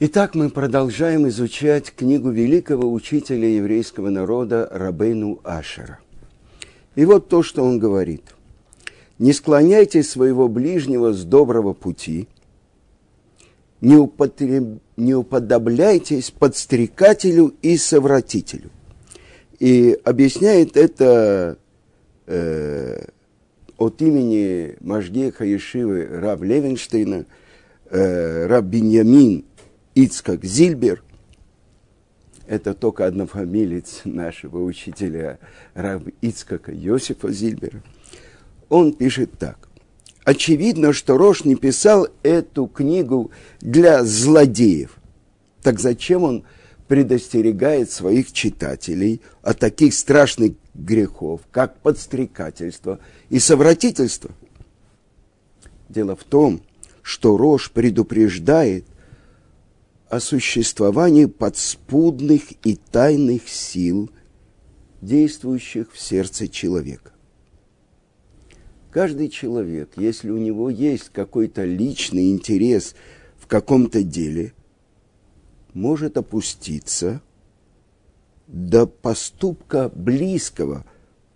Итак, мы продолжаем изучать книгу великого учителя еврейского народа Рабейну Ашера. И вот то, что он говорит. «Не склоняйте своего ближнего с доброго пути, не, употреб... не уподобляйтесь подстрекателю и совратителю». И объясняет это э, от имени Машгеха Ешивы Раб Левенштейна, э, Раб Беньямин Ицкак Зильбер, это только однофамилец нашего учителя Раб Ицкака Йосифа Зильбера, он пишет так. Очевидно, что Рош не писал эту книгу для злодеев. Так зачем он предостерегает своих читателей от таких страшных грехов, как подстрекательство и совратительство. Дело в том, что Рож предупреждает о существовании подспудных и тайных сил, действующих в сердце человека. Каждый человек, если у него есть какой-то личный интерес в каком-то деле, может опуститься – до поступка близкого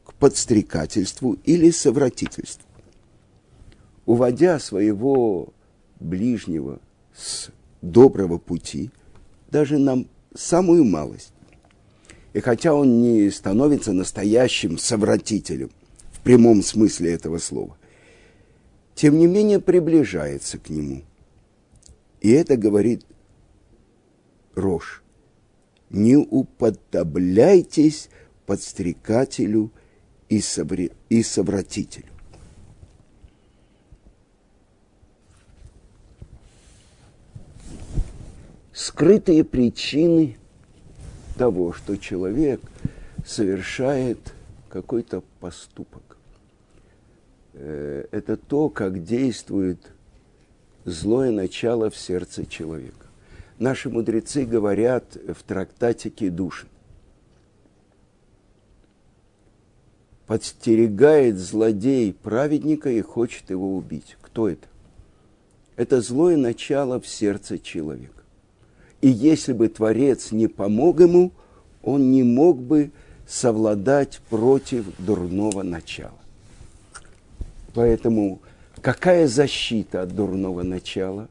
к подстрекательству или совратительству. Уводя своего ближнего с доброго пути, даже на самую малость, и хотя он не становится настоящим совратителем в прямом смысле этого слова, тем не менее приближается к нему. И это говорит Рош – не уподобляйтесь подстрекателю и совратителю. Скрытые причины того, что человек совершает какой-то поступок. Э, это то, как действует злое начало в сердце человека наши мудрецы говорят в трактате Кедушин. Подстерегает злодей праведника и хочет его убить. Кто это? Это злое начало в сердце человека. И если бы Творец не помог ему, он не мог бы совладать против дурного начала. Поэтому какая защита от дурного начала?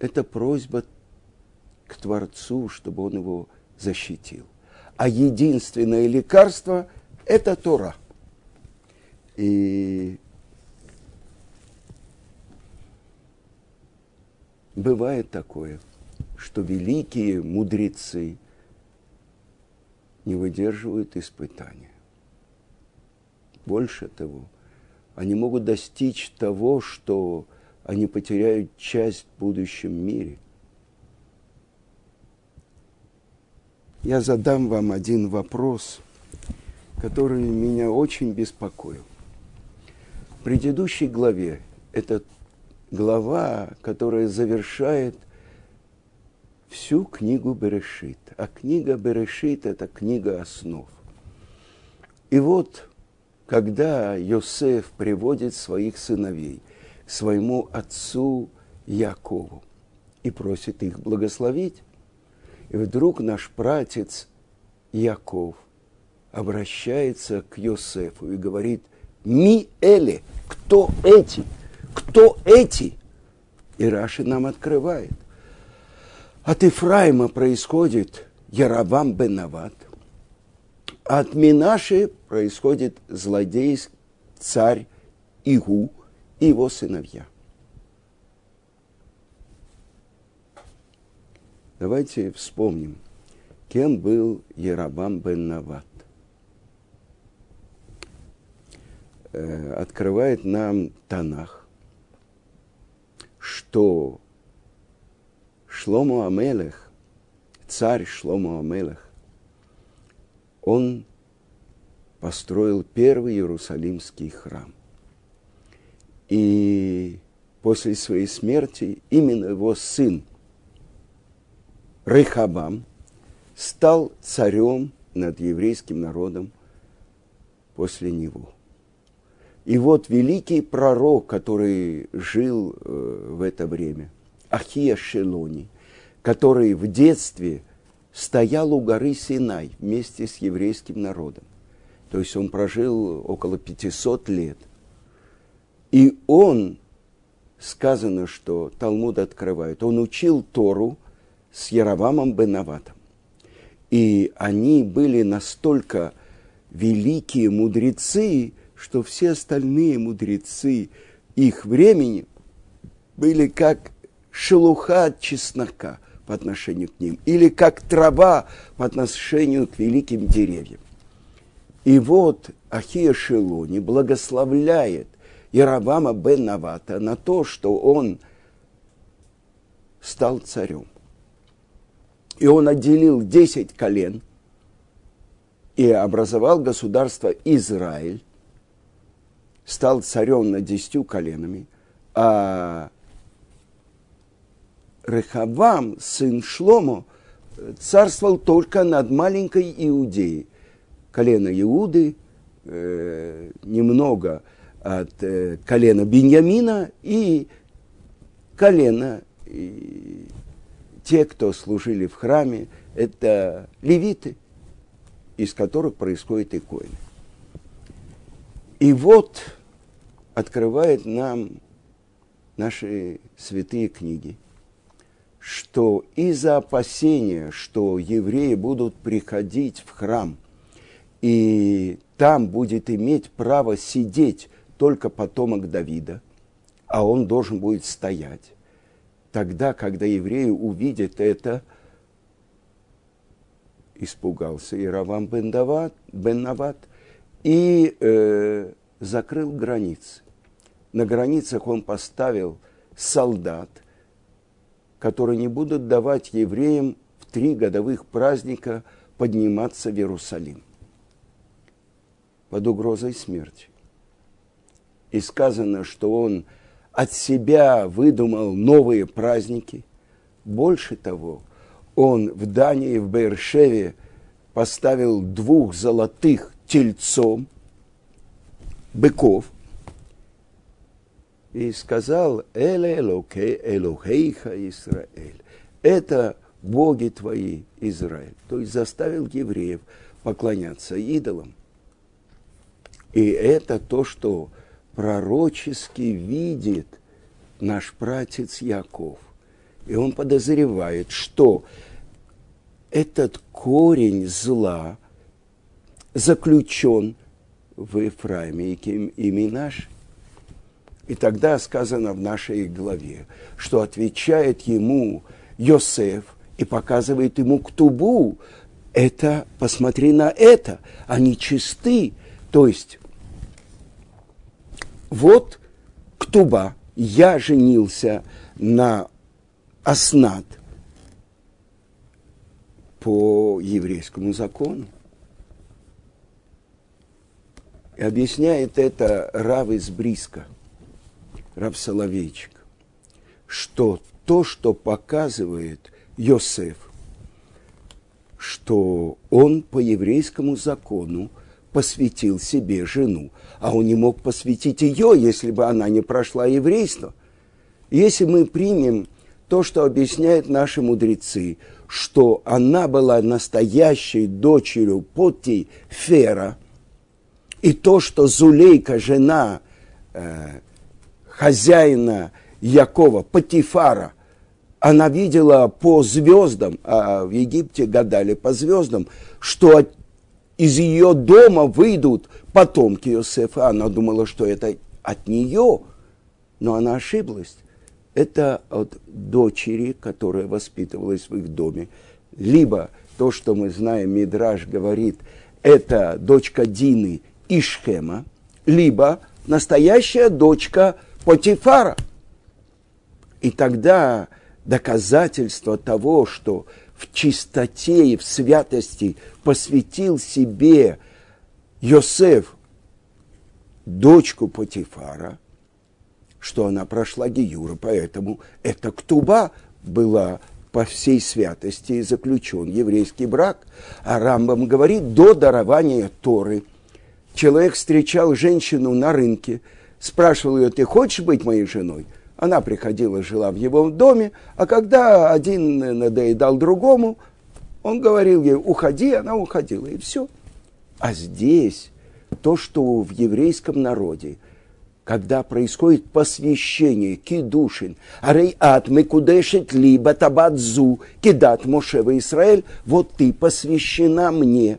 Это просьба к Творцу, чтобы он его защитил. А единственное лекарство – это Тора. И бывает такое, что великие мудрецы не выдерживают испытания. Больше того, они могут достичь того, что они потеряют часть в будущем мире – я задам вам один вопрос, который меня очень беспокоил. В предыдущей главе, это глава, которая завершает всю книгу Берешит. А книга Берешит – это книга основ. И вот, когда Йосеф приводит своих сыновей к своему отцу Якову и просит их благословить, и вдруг наш пратец Яков обращается к Йосефу и говорит, «Ми эли, кто эти? Кто эти?» И Раши нам открывает. От Ифраима происходит Яровам бен Нават. От Минаши происходит злодей царь Игу и его сыновья. Давайте вспомним, кем был Ярабам бен Нават. Э, открывает нам Танах, что Шломо Амелех, царь Шломо Амелех, он построил первый Иерусалимский храм. И после своей смерти именно его сын Рейхабам стал царем над еврейским народом после него. И вот великий пророк, который жил э, в это время, Ахия Шелони, который в детстве стоял у горы Синай вместе с еврейским народом. То есть он прожил около 500 лет. И он, сказано, что Талмуд открывает, он учил Тору с Яровамом Бенаватом. И они были настолько великие мудрецы, что все остальные мудрецы их времени были как шелуха от чеснока по отношению к ним, или как трава по отношению к великим деревьям. И вот Ахия Шелони благословляет Яровама бен Навата на то, что он стал царем. И он отделил десять колен и образовал государство Израиль, стал царем над десятью коленами, а Рехавам, сын Шломо, царствовал только над маленькой Иудеей. Колено Иуды, э, немного от э, колена Беньямина и колено и те, кто служили в храме, это левиты, из которых происходит иконы. И вот открывает нам наши святые книги – что из-за опасения, что евреи будут приходить в храм, и там будет иметь право сидеть только потомок Давида, а он должен будет стоять. Тогда, когда евреи увидят это, испугался Иравам бен, Дават, бен Нават и э, закрыл границы. На границах он поставил солдат – которые не будут давать евреям в три годовых праздника подниматься в Иерусалим под угрозой смерти. И сказано, что он от себя выдумал новые праздники. Больше того, он в Дании, в Бершеве поставил двух золотых тельцом, быков – и сказал, «Эле элоке элохейха Израиль». Это боги твои, Израиль. То есть заставил евреев поклоняться идолам. И это то, что пророчески видит наш пратец Яков. И он подозревает, что этот корень зла заключен в Ефраиме и Минаше. И тогда сказано в нашей главе, что отвечает ему Йосеф и показывает ему ктубу. Это, посмотри на это, они чисты. То есть, вот ктуба, я женился на Аснат по еврейскому закону. И объясняет это Рав из Бриска – Раб что то, что показывает Йосеф, что он по еврейскому закону посвятил себе жену, а он не мог посвятить ее, если бы она не прошла еврейство. Если мы примем то, что объясняют наши мудрецы, что она была настоящей дочерью Поти Фера, и то, что Зулейка, жена э, хозяина Якова, Патифара, она видела по звездам, а в Египте гадали по звездам, что из ее дома выйдут потомки Иосифа. Она думала, что это от нее, но она ошиблась. Это от дочери, которая воспитывалась в их доме. Либо то, что мы знаем, Мидраж говорит, это дочка Дины Ишхема, либо настоящая дочка Потифара. И тогда доказательство того, что в чистоте и в святости посвятил себе Йосеф дочку Потифара, что она прошла Гиюра, поэтому эта ктуба была по всей святости заключен еврейский брак. А Рамбам говорит, до дарования Торы человек встречал женщину на рынке – спрашивал ее, ты хочешь быть моей женой? Она приходила, жила в его доме, а когда один надоедал другому, он говорил ей, уходи, она уходила, и все. А здесь то, что в еврейском народе, когда происходит посвящение, кидушин, арей ат мекудешет либо табадзу, кидат Мошева Израиль, вот ты посвящена мне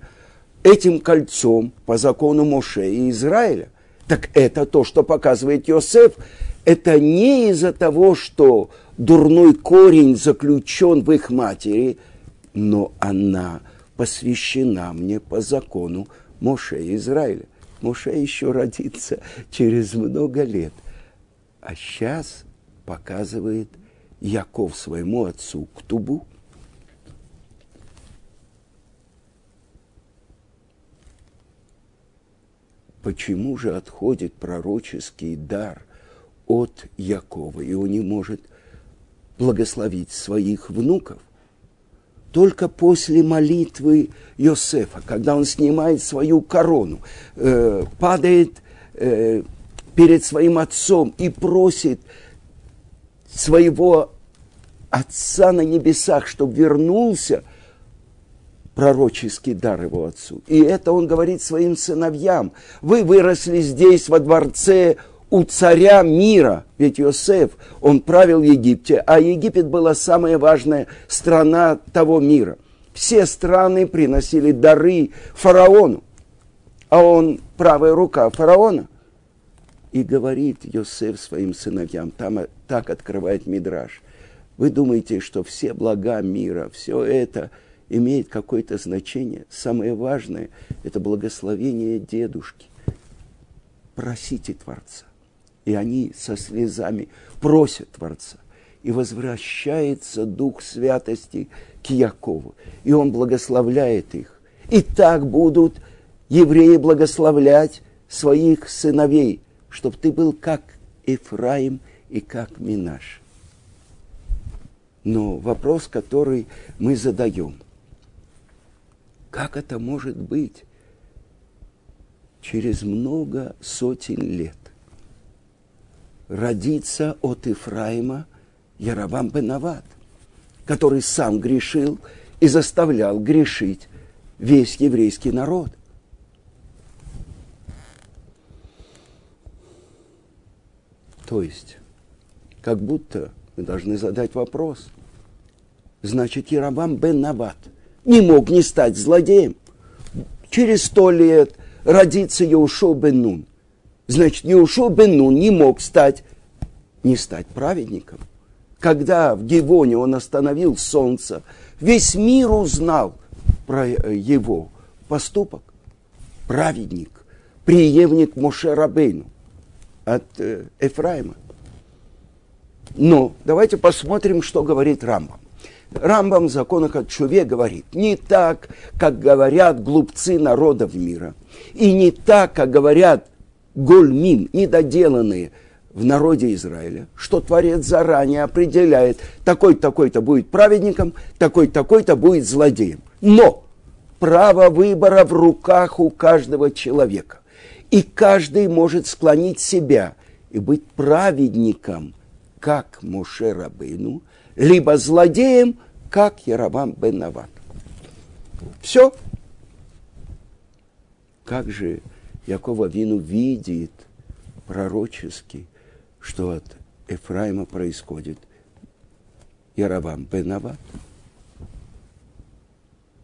этим кольцом по закону Моше и Израиля. Так это то, что показывает Йосеф. Это не из-за того, что дурной корень заключен в их матери, но она посвящена мне по закону Моше Израиля. Моше еще родится через много лет. А сейчас показывает Яков своему отцу Ктубу. Почему же отходит пророческий дар от Якова, и он не может благословить своих внуков? только после молитвы Йосефа, когда он снимает свою корону, э, падает э, перед своим отцом и просит своего отца на небесах, чтобы вернулся пророческий дар его отцу. И это он говорит своим сыновьям. Вы выросли здесь, во дворце у царя мира, ведь Иосиф, он правил в Египте, а Египет была самая важная страна того мира. Все страны приносили дары фараону, а он правая рука фараона. И говорит Иосиф своим сыновьям, там так открывает Мидраш. Вы думаете, что все блага мира, все это имеет какое-то значение? Самое важное – это благословение дедушки. Просите Творца и они со слезами просят Творца. И возвращается Дух Святости к Якову. И он благословляет их. И так будут евреи благословлять своих сыновей, чтобы ты был как Ефраим и как Минаш. Но вопрос, который мы задаем, как это может быть через много сотен лет? родится от Ифраима Яровам Бенават, который сам грешил и заставлял грешить весь еврейский народ. То есть, как будто мы должны задать вопрос. Значит, Яровам бен Нават не мог не стать злодеем. Через сто лет родится Яушо бен Нун. Значит, Неушо бен Нун не мог стать, не стать праведником. Когда в Гивоне он остановил солнце, весь мир узнал про э, его поступок. Праведник, преемник Моше Рабейну от э, Ефраима. Но давайте посмотрим, что говорит Рамбам. Рамбам в законах от Чуве говорит, не так, как говорят глупцы народов мира, и не так, как говорят гольмим, недоделанные в народе Израиля, что Творец заранее определяет, такой-такой-то будет праведником, такой-такой-то будет злодеем. Но право выбора в руках у каждого человека. И каждый может склонить себя и быть праведником, как Моше Рабейну, либо злодеем, как Яровам бен Нават. Все. Как же Якова Вину видит пророчески, что от Ефраима происходит Яровам Бенават.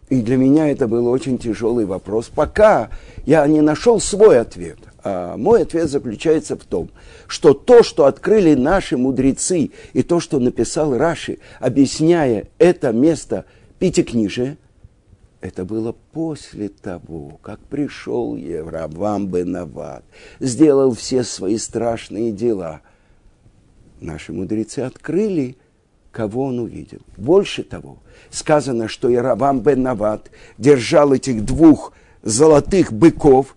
И для меня это был очень тяжелый вопрос, пока я не нашел свой ответ. А мой ответ заключается в том, что то, что открыли наши мудрецы, и то, что написал Раши, объясняя это место Пятикнижия – это было после того, как пришел Евравам Бенават, сделал все свои страшные дела. Наши мудрецы открыли, кого он увидел. Больше того, сказано, что Яровам Бенават держал этих двух золотых быков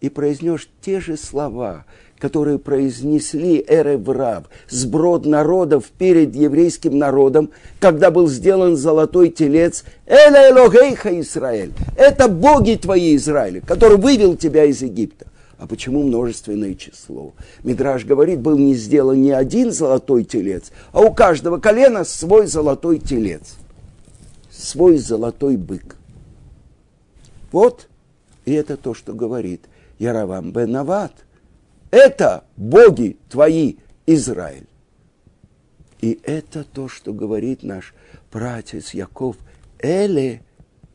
и произнес те же слова, которые произнесли Эреврав, сброд народов перед еврейским народом, когда был сделан золотой телец Эла Элогейха Израиль. Это боги твои, Израиля, который вывел тебя из Египта. А почему множественное число? Мидраж говорит, был не сделан не один золотой телец, а у каждого колена свой золотой телец, свой золотой бык. Вот, и это то, что говорит Яровам бен Нават. Это боги твои, Израиль. И это то, что говорит наш братец Яков. Эле,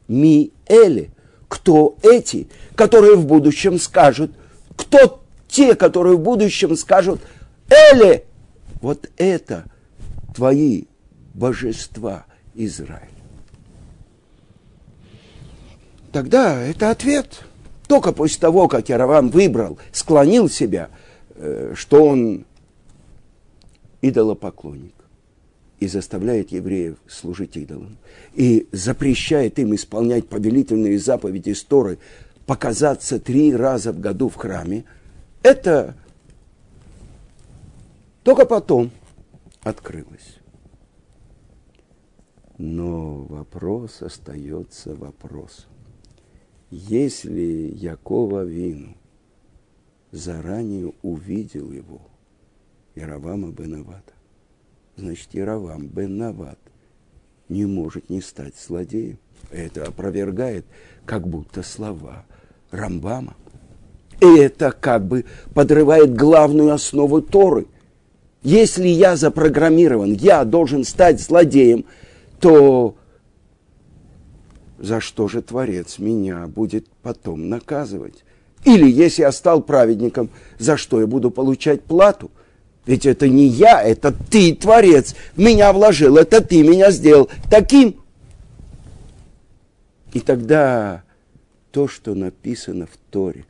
ми эле. Кто эти, которые в будущем скажут? Кто те, которые в будущем скажут? Эле, вот это твои божества, Израиль. Тогда это ответ. Только после того, как Яровам выбрал, склонил себя, э, что он идолопоклонник и заставляет евреев служить идолам, и запрещает им исполнять повелительные заповеди Сторы, показаться три раза в году в храме, это только потом открылось. Но вопрос остается вопросом. Если Якова Вину заранее увидел его, Яровама бен Авата, значит, Яровам бен Нават не может не стать злодеем. Это опровергает как будто слова Рамбама. И это как бы подрывает главную основу Торы. Если я запрограммирован, я должен стать злодеем, то за что же Творец меня будет потом наказывать? Или если я стал праведником, за что я буду получать плату? Ведь это не я, это ты, Творец, меня вложил, это ты меня сделал таким. И тогда то, что написано в Торе,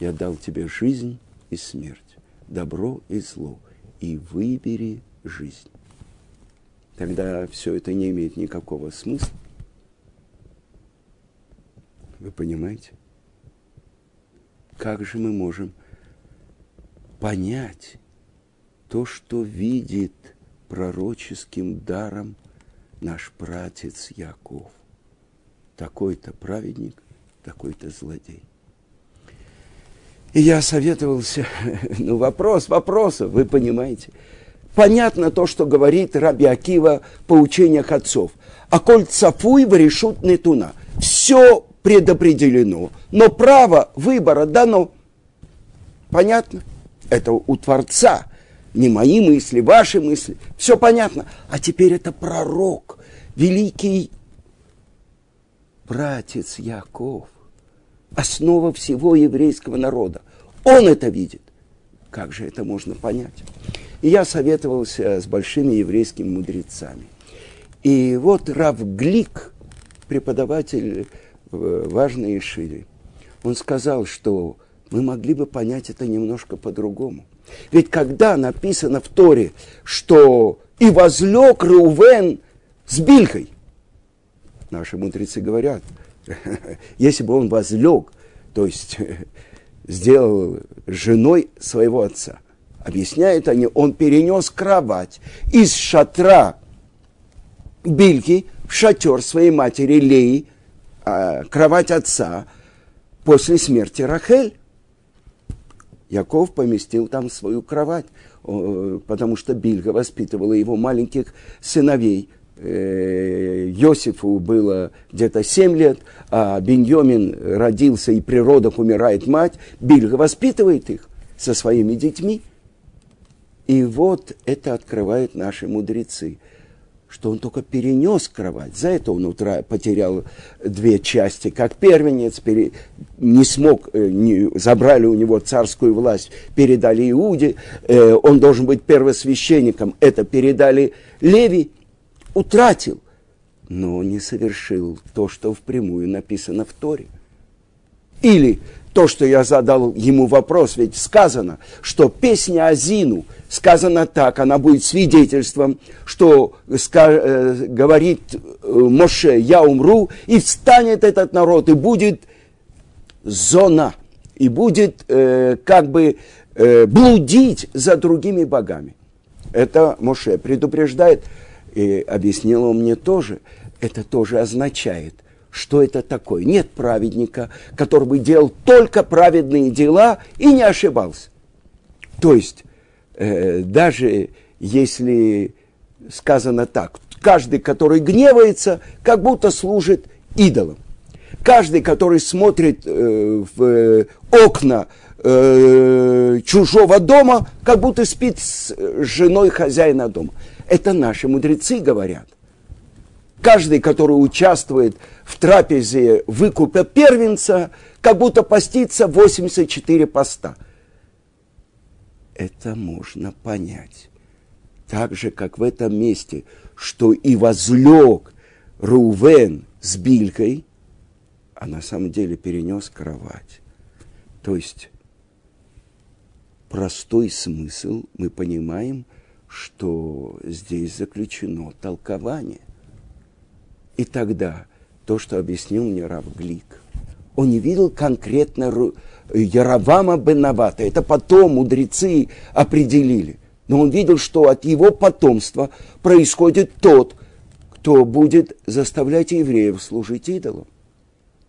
я дал тебе жизнь и смерть, добро и зло, и выбери жизнь тогда все это не имеет никакого смысла. Вы понимаете? Как же мы можем понять то, что видит пророческим даром наш пратец Яков? Такой-то праведник, такой-то злодей. И я советовался, ну вопрос вопросов, вы понимаете – Понятно то, что говорит Раби Акива по учениях отцов. А коль цафуй решут нетуна. Все предопределено, но право выбора дано. Понятно? Это у Творца. Не мои мысли, ваши мысли. Все понятно. А теперь это пророк, великий братец Яков, основа всего еврейского народа. Он это видит. Как же это можно понять? И я советовался с большими еврейскими мудрецами. И вот Рав Глик, преподаватель важной Ишири, он сказал, что мы могли бы понять это немножко по-другому. Ведь когда написано в Торе, что и возлег Рувен с Билькой, наши мудрецы говорят, если бы он возлег, то есть сделал женой своего отца, объясняют они, он перенес кровать из шатра Бильки в шатер своей матери Леи, а, кровать отца, после смерти Рахель. Яков поместил там свою кровать, потому что Бильга воспитывала его маленьких сыновей. Э, Йосифу было где-то 7 лет, а Беньомин родился и при родах умирает мать. Бильга воспитывает их со своими детьми – и вот это открывают наши мудрецы, что он только перенес кровать. За это он утра потерял две части, как первенец, пере, не смог, э, не, забрали у него царскую власть, передали Иуде, э, он должен быть первосвященником, это передали Леви, утратил, но не совершил то, что впрямую написано в Торе. Или то, что я задал ему вопрос, ведь сказано, что песня Азину сказано так, она будет свидетельством, что э, говорит э, Моше, я умру, и встанет этот народ, и будет зона, и будет э, как бы э, блудить за другими богами. Это Моше предупреждает, и объяснил он мне тоже, это тоже означает, что это такое. Нет праведника, который бы делал только праведные дела и не ошибался. То есть, э, даже если сказано так, каждый, который гневается, как будто служит идолом. Каждый, который смотрит э, в окна э, чужого дома, как будто спит с женой хозяина дома. Это наши мудрецы говорят. Каждый, который участвует в трапезе выкупа первенца, как будто постится 84 поста. Это можно понять. Так же, как в этом месте, что и возлег Рувен с Билькой, а на самом деле перенес кровать. То есть простой смысл, мы понимаем, что здесь заключено толкование. И тогда то, что объяснил мне Рав Глик, он не видел конкретно Яровама Бенавата. Это потом мудрецы определили. Но он видел, что от его потомства происходит тот, кто будет заставлять евреев служить идолам.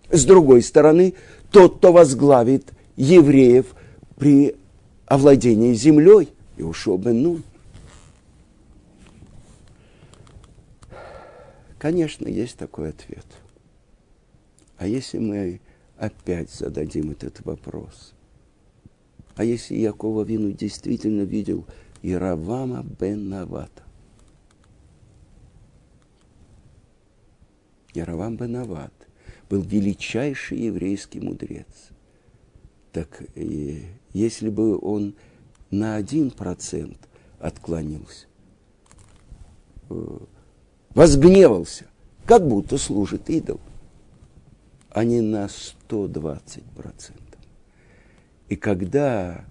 С другой стороны, тот, кто возглавит евреев при овладении землей, Иошуа бен Нун. Конечно, есть такой ответ. А если мы опять зададим этот вопрос? А если Якова Вину действительно видел Иравама бен Навата? Яровам бен Нават был величайший еврейский мудрец. Так и если бы он на один процент отклонился, э, возгневался, как будто служит идол, а не на 120 процентов. И когда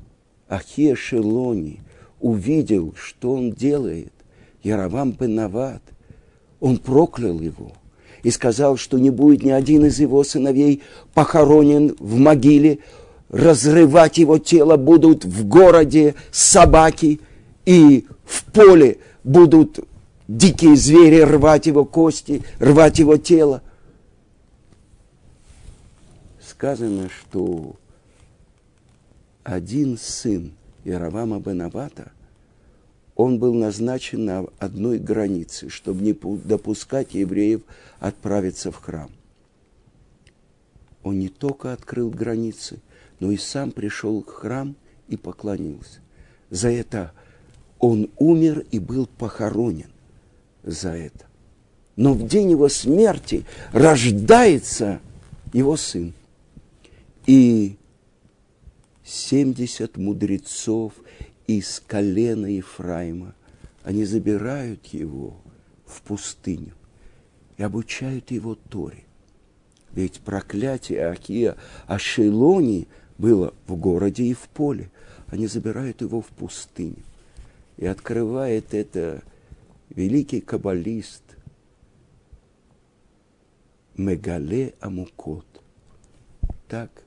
Ахия Шелони увидел, что он делает, Яровам Бенават, он проклял его и сказал, что не будет ни один из его сыновей похоронен в могиле, разрывать его тело будут в городе собаки, и в поле будут дикие звери рвать его кости, рвать его тело. Сказано, что один сын Яровама Бенавата, он был назначен на одной границе, чтобы не допускать евреев отправиться в храм. Он не только открыл границы, но и сам пришел в храм и поклонился. За это он умер и был похоронен за это. Но в день его смерти рождается его сын. И 70 мудрецов из колена Ефраима, они забирают его в пустыню и обучают его Торе. Ведь проклятие Акия Ашелони было в городе и в поле. Они забирают его в пустыню. И открывает это великий каббалист Мегале Амукот. Так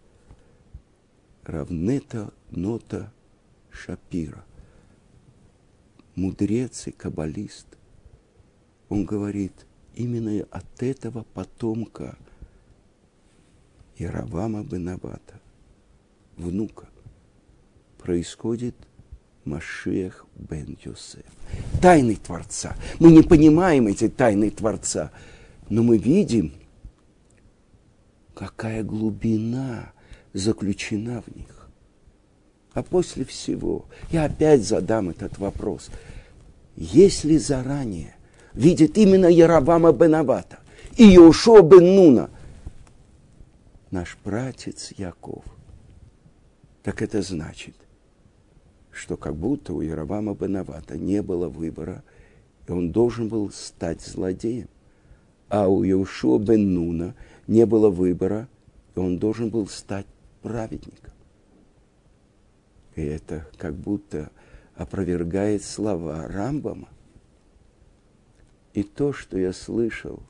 Равнета Нота Шапира, мудрец и каббалист, он говорит, именно от этого потомка Яровама Бенавата, внука, происходит Машех бен Йосеф. Тайны Творца. Мы не понимаем эти тайны Творца, но мы видим, какая глубина заключена в них. А после всего я опять задам этот вопрос. Если заранее видит именно Яровама Бенавата и Йошуа бен Нуна, наш братец Яков, так это значит, что как будто у Яровама Бенавата не было выбора, и он должен был стать злодеем. А у Яушуа бен Нуна не было выбора, и он должен был стать праведником. И это как будто опровергает слова Рамбама. И то, что я слышал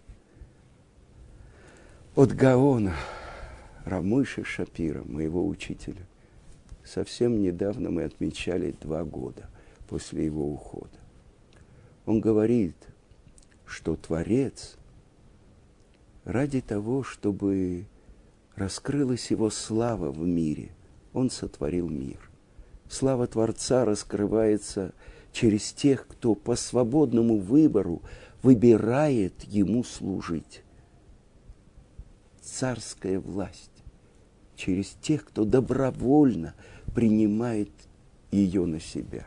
от Гаона, Рамыши Шапира, моего учителя – совсем недавно мы отмечали два года после его ухода. Он говорит, что Творец ради того, чтобы раскрылась его слава в мире. Он сотворил мир. Слава Творца раскрывается через тех, кто по свободному выбору выбирает ему служить. Царская власть через тех, кто добровольно принимает ее на себя.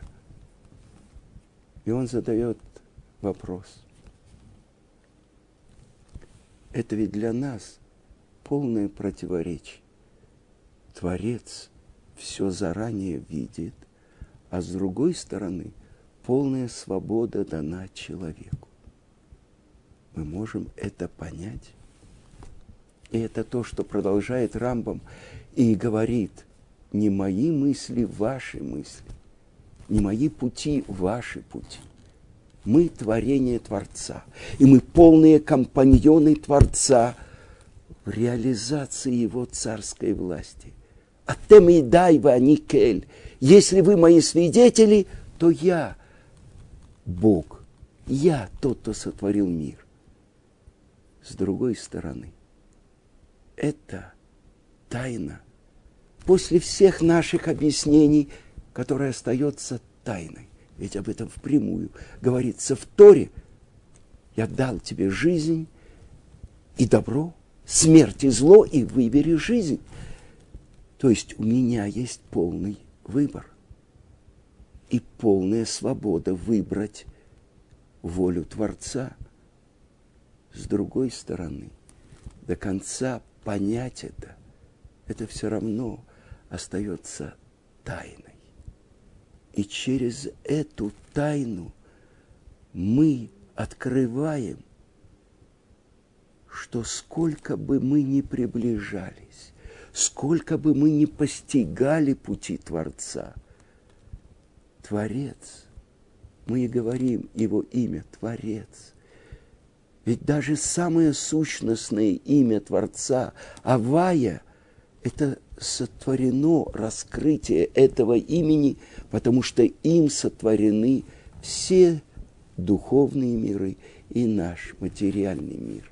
И он задает вопрос. Это ведь для нас полное противоречие. Творец все заранее видит, а с другой стороны полная свобода дана человеку. Мы можем это понять. И это то, что продолжает Рамбам и говорит, не мои мысли, ваши мысли, не мои пути, ваши пути. Мы творение Творца, и мы полные компаньоны Творца в реализации Его царской власти. А тем и дай вы, Аникель, если вы мои свидетели, то я Бог, я тот, кто сотворил мир. С другой стороны, это тайна. После всех наших объяснений, которая остается тайной ведь об этом впрямую говорится в Торе. Я дал тебе жизнь и добро, смерть и зло, и выбери жизнь. То есть у меня есть полный выбор и полная свобода выбрать волю Творца. С другой стороны, до конца понять это, это все равно остается тайной. И через эту тайну мы открываем, что сколько бы мы ни приближались, сколько бы мы ни постигали пути Творца, Творец, мы и говорим его имя Творец. Ведь даже самое сущностное имя Творца, Авая, это сотворено раскрытие этого имени, потому что им сотворены все духовные миры и наш материальный мир.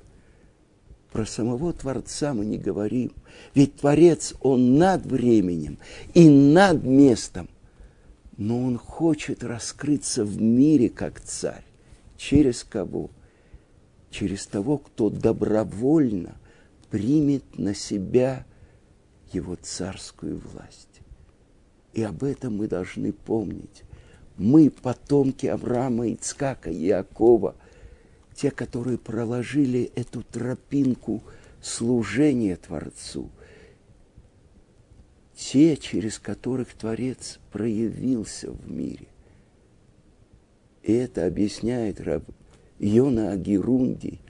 Про самого Творца мы не говорим, ведь Творец, Он над временем и над местом, но Он хочет раскрыться в мире как царь. Через кого? Через того, кто добровольно примет на себя его царскую власть. И об этом мы должны помнить. Мы потомки Авраама, Ицкака, Иакова, те, которые проложили эту тропинку служения Творцу, те, через которых Творец проявился в мире. И это объясняет раб Йона Агирунди.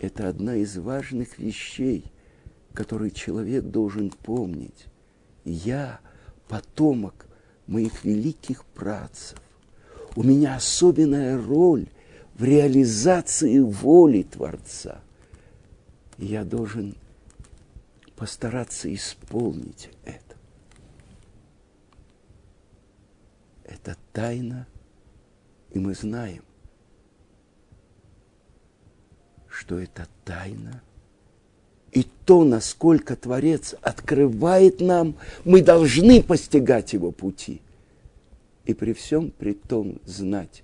Это одна из важных вещей, который человек должен помнить. Я потомок моих великих працев. У меня особенная роль в реализации воли Творца. И я должен постараться исполнить это. Это тайна, и мы знаем, что это тайна – и то, насколько Творец открывает нам, мы должны постигать его пути. И при всем при том знать,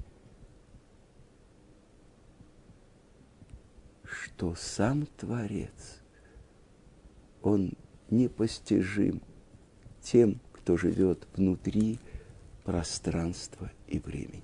что сам Творец, он непостижим тем, кто живет внутри пространства и времени.